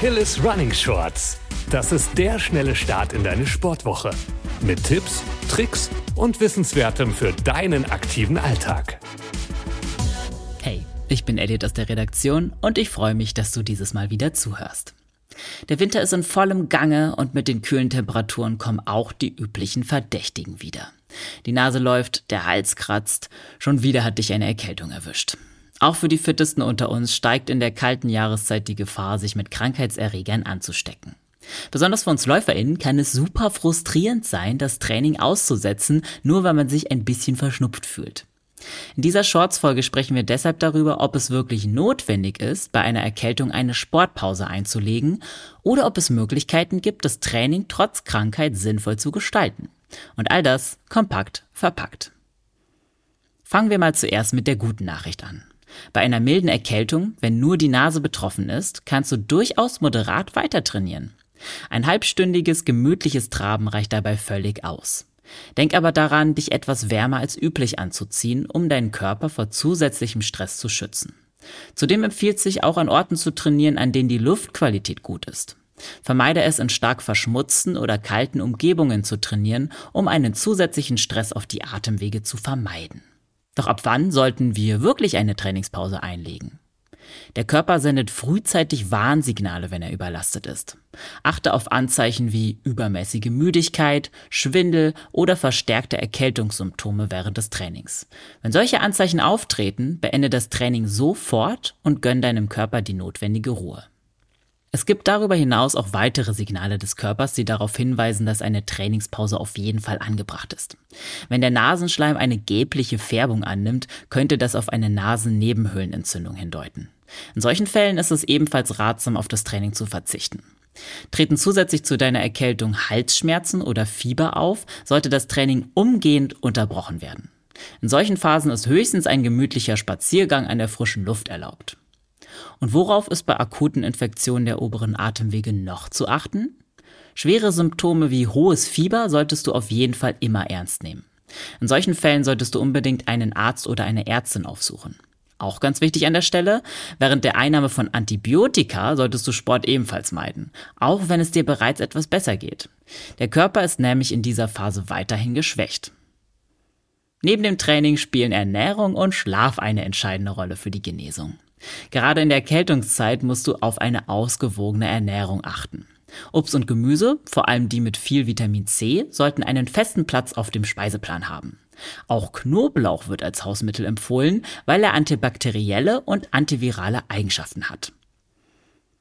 Achilles Running Shorts. Das ist der schnelle Start in deine Sportwoche. Mit Tipps, Tricks und Wissenswertem für deinen aktiven Alltag. Hey, ich bin Elliot aus der Redaktion und ich freue mich, dass du dieses Mal wieder zuhörst. Der Winter ist in vollem Gange und mit den kühlen Temperaturen kommen auch die üblichen Verdächtigen wieder. Die Nase läuft, der Hals kratzt, schon wieder hat dich eine Erkältung erwischt. Auch für die Fittesten unter uns steigt in der kalten Jahreszeit die Gefahr, sich mit Krankheitserregern anzustecken. Besonders für uns LäuferInnen kann es super frustrierend sein, das Training auszusetzen, nur weil man sich ein bisschen verschnupft fühlt. In dieser Shorts-Folge sprechen wir deshalb darüber, ob es wirklich notwendig ist, bei einer Erkältung eine Sportpause einzulegen oder ob es Möglichkeiten gibt, das Training trotz Krankheit sinnvoll zu gestalten. Und all das kompakt verpackt. Fangen wir mal zuerst mit der guten Nachricht an. Bei einer milden Erkältung, wenn nur die Nase betroffen ist, kannst du durchaus moderat weiter trainieren. Ein halbstündiges, gemütliches Traben reicht dabei völlig aus. Denk aber daran, dich etwas wärmer als üblich anzuziehen, um deinen Körper vor zusätzlichem Stress zu schützen. Zudem empfiehlt sich auch an Orten zu trainieren, an denen die Luftqualität gut ist. Vermeide es in stark verschmutzten oder kalten Umgebungen zu trainieren, um einen zusätzlichen Stress auf die Atemwege zu vermeiden. Doch ab wann sollten wir wirklich eine Trainingspause einlegen? Der Körper sendet frühzeitig Warnsignale, wenn er überlastet ist. Achte auf Anzeichen wie übermäßige Müdigkeit, Schwindel oder verstärkte Erkältungssymptome während des Trainings. Wenn solche Anzeichen auftreten, beende das Training sofort und gönn deinem Körper die notwendige Ruhe. Es gibt darüber hinaus auch weitere Signale des Körpers, die darauf hinweisen, dass eine Trainingspause auf jeden Fall angebracht ist. Wenn der Nasenschleim eine gelbliche Färbung annimmt, könnte das auf eine Nasennebenhöhlenentzündung hindeuten. In solchen Fällen ist es ebenfalls ratsam, auf das Training zu verzichten. Treten zusätzlich zu deiner Erkältung Halsschmerzen oder Fieber auf, sollte das Training umgehend unterbrochen werden. In solchen Phasen ist höchstens ein gemütlicher Spaziergang an der frischen Luft erlaubt. Und worauf ist bei akuten Infektionen der oberen Atemwege noch zu achten? Schwere Symptome wie hohes Fieber solltest du auf jeden Fall immer ernst nehmen. In solchen Fällen solltest du unbedingt einen Arzt oder eine Ärztin aufsuchen. Auch ganz wichtig an der Stelle, während der Einnahme von Antibiotika solltest du Sport ebenfalls meiden, auch wenn es dir bereits etwas besser geht. Der Körper ist nämlich in dieser Phase weiterhin geschwächt. Neben dem Training spielen Ernährung und Schlaf eine entscheidende Rolle für die Genesung. Gerade in der Erkältungszeit musst du auf eine ausgewogene Ernährung achten. Obst und Gemüse, vor allem die mit viel Vitamin C, sollten einen festen Platz auf dem Speiseplan haben. Auch Knoblauch wird als Hausmittel empfohlen, weil er antibakterielle und antivirale Eigenschaften hat.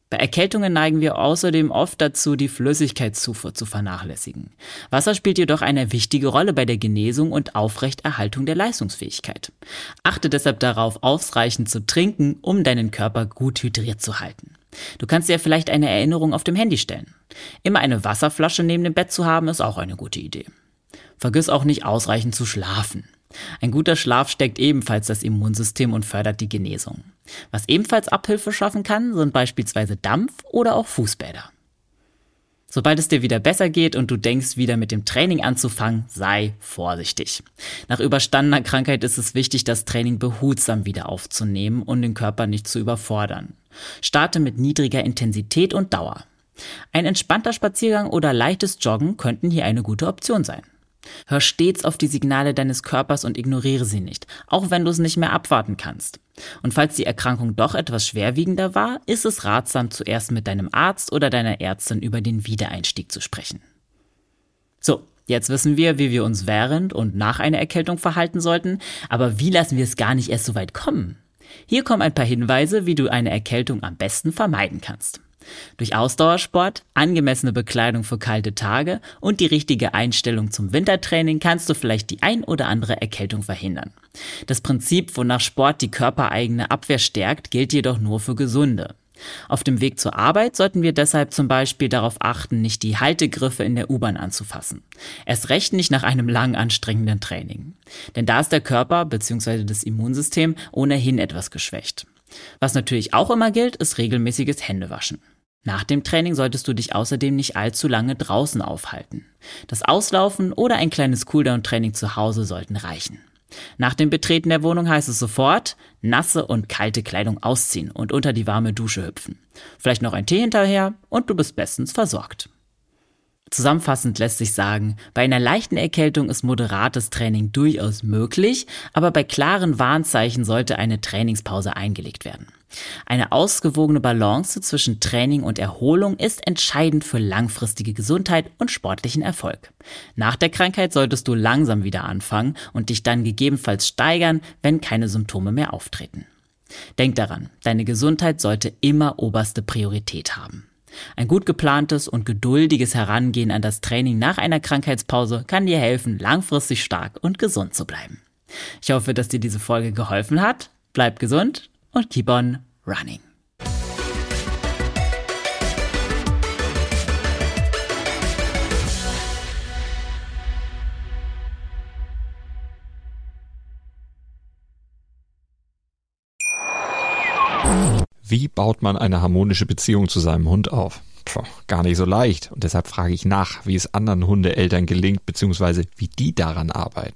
Bei Erkältungen neigen wir außerdem oft dazu, die Flüssigkeitszufuhr zu vernachlässigen. Wasser spielt jedoch eine wichtige Rolle bei der Genesung und Aufrechterhaltung der Leistungsfähigkeit. Achte deshalb darauf, ausreichend zu trinken, um deinen Körper gut hydriert zu halten. Du kannst dir vielleicht eine Erinnerung auf dem Handy stellen. Immer eine Wasserflasche neben dem Bett zu haben, ist auch eine gute Idee. Vergiss auch nicht ausreichend zu schlafen. Ein guter Schlaf steckt ebenfalls das Immunsystem und fördert die Genesung. Was ebenfalls Abhilfe schaffen kann, sind beispielsweise Dampf oder auch Fußbäder. Sobald es dir wieder besser geht und du denkst, wieder mit dem Training anzufangen, sei vorsichtig. Nach überstandener Krankheit ist es wichtig, das Training behutsam wieder aufzunehmen und den Körper nicht zu überfordern. Starte mit niedriger Intensität und Dauer. Ein entspannter Spaziergang oder leichtes Joggen könnten hier eine gute Option sein. Hör stets auf die Signale deines Körpers und ignoriere sie nicht, auch wenn du es nicht mehr abwarten kannst. Und falls die Erkrankung doch etwas schwerwiegender war, ist es ratsam, zuerst mit deinem Arzt oder deiner Ärztin über den Wiedereinstieg zu sprechen. So, jetzt wissen wir, wie wir uns während und nach einer Erkältung verhalten sollten, aber wie lassen wir es gar nicht erst so weit kommen? Hier kommen ein paar Hinweise, wie du eine Erkältung am besten vermeiden kannst. Durch Ausdauersport, angemessene Bekleidung für kalte Tage und die richtige Einstellung zum Wintertraining kannst du vielleicht die ein oder andere Erkältung verhindern. Das Prinzip, wonach Sport die körpereigene Abwehr stärkt, gilt jedoch nur für Gesunde. Auf dem Weg zur Arbeit sollten wir deshalb zum Beispiel darauf achten, nicht die Haltegriffe in der U-Bahn anzufassen. Erst recht nicht nach einem lang anstrengenden Training. Denn da ist der Körper bzw. das Immunsystem ohnehin etwas geschwächt. Was natürlich auch immer gilt, ist regelmäßiges Händewaschen. Nach dem Training solltest du dich außerdem nicht allzu lange draußen aufhalten. Das Auslaufen oder ein kleines Cooldown-Training zu Hause sollten reichen. Nach dem Betreten der Wohnung heißt es sofort, nasse und kalte Kleidung ausziehen und unter die warme Dusche hüpfen. Vielleicht noch ein Tee hinterher und du bist bestens versorgt. Zusammenfassend lässt sich sagen, bei einer leichten Erkältung ist moderates Training durchaus möglich, aber bei klaren Warnzeichen sollte eine Trainingspause eingelegt werden. Eine ausgewogene Balance zwischen Training und Erholung ist entscheidend für langfristige Gesundheit und sportlichen Erfolg. Nach der Krankheit solltest du langsam wieder anfangen und dich dann gegebenenfalls steigern, wenn keine Symptome mehr auftreten. Denk daran, deine Gesundheit sollte immer oberste Priorität haben. Ein gut geplantes und geduldiges Herangehen an das Training nach einer Krankheitspause kann dir helfen, langfristig stark und gesund zu bleiben. Ich hoffe, dass dir diese Folge geholfen hat. Bleib gesund und keep on running. Wie baut man eine harmonische Beziehung zu seinem Hund auf? Puh, gar nicht so leicht. Und deshalb frage ich nach, wie es anderen Hundeeltern gelingt, beziehungsweise wie die daran arbeiten.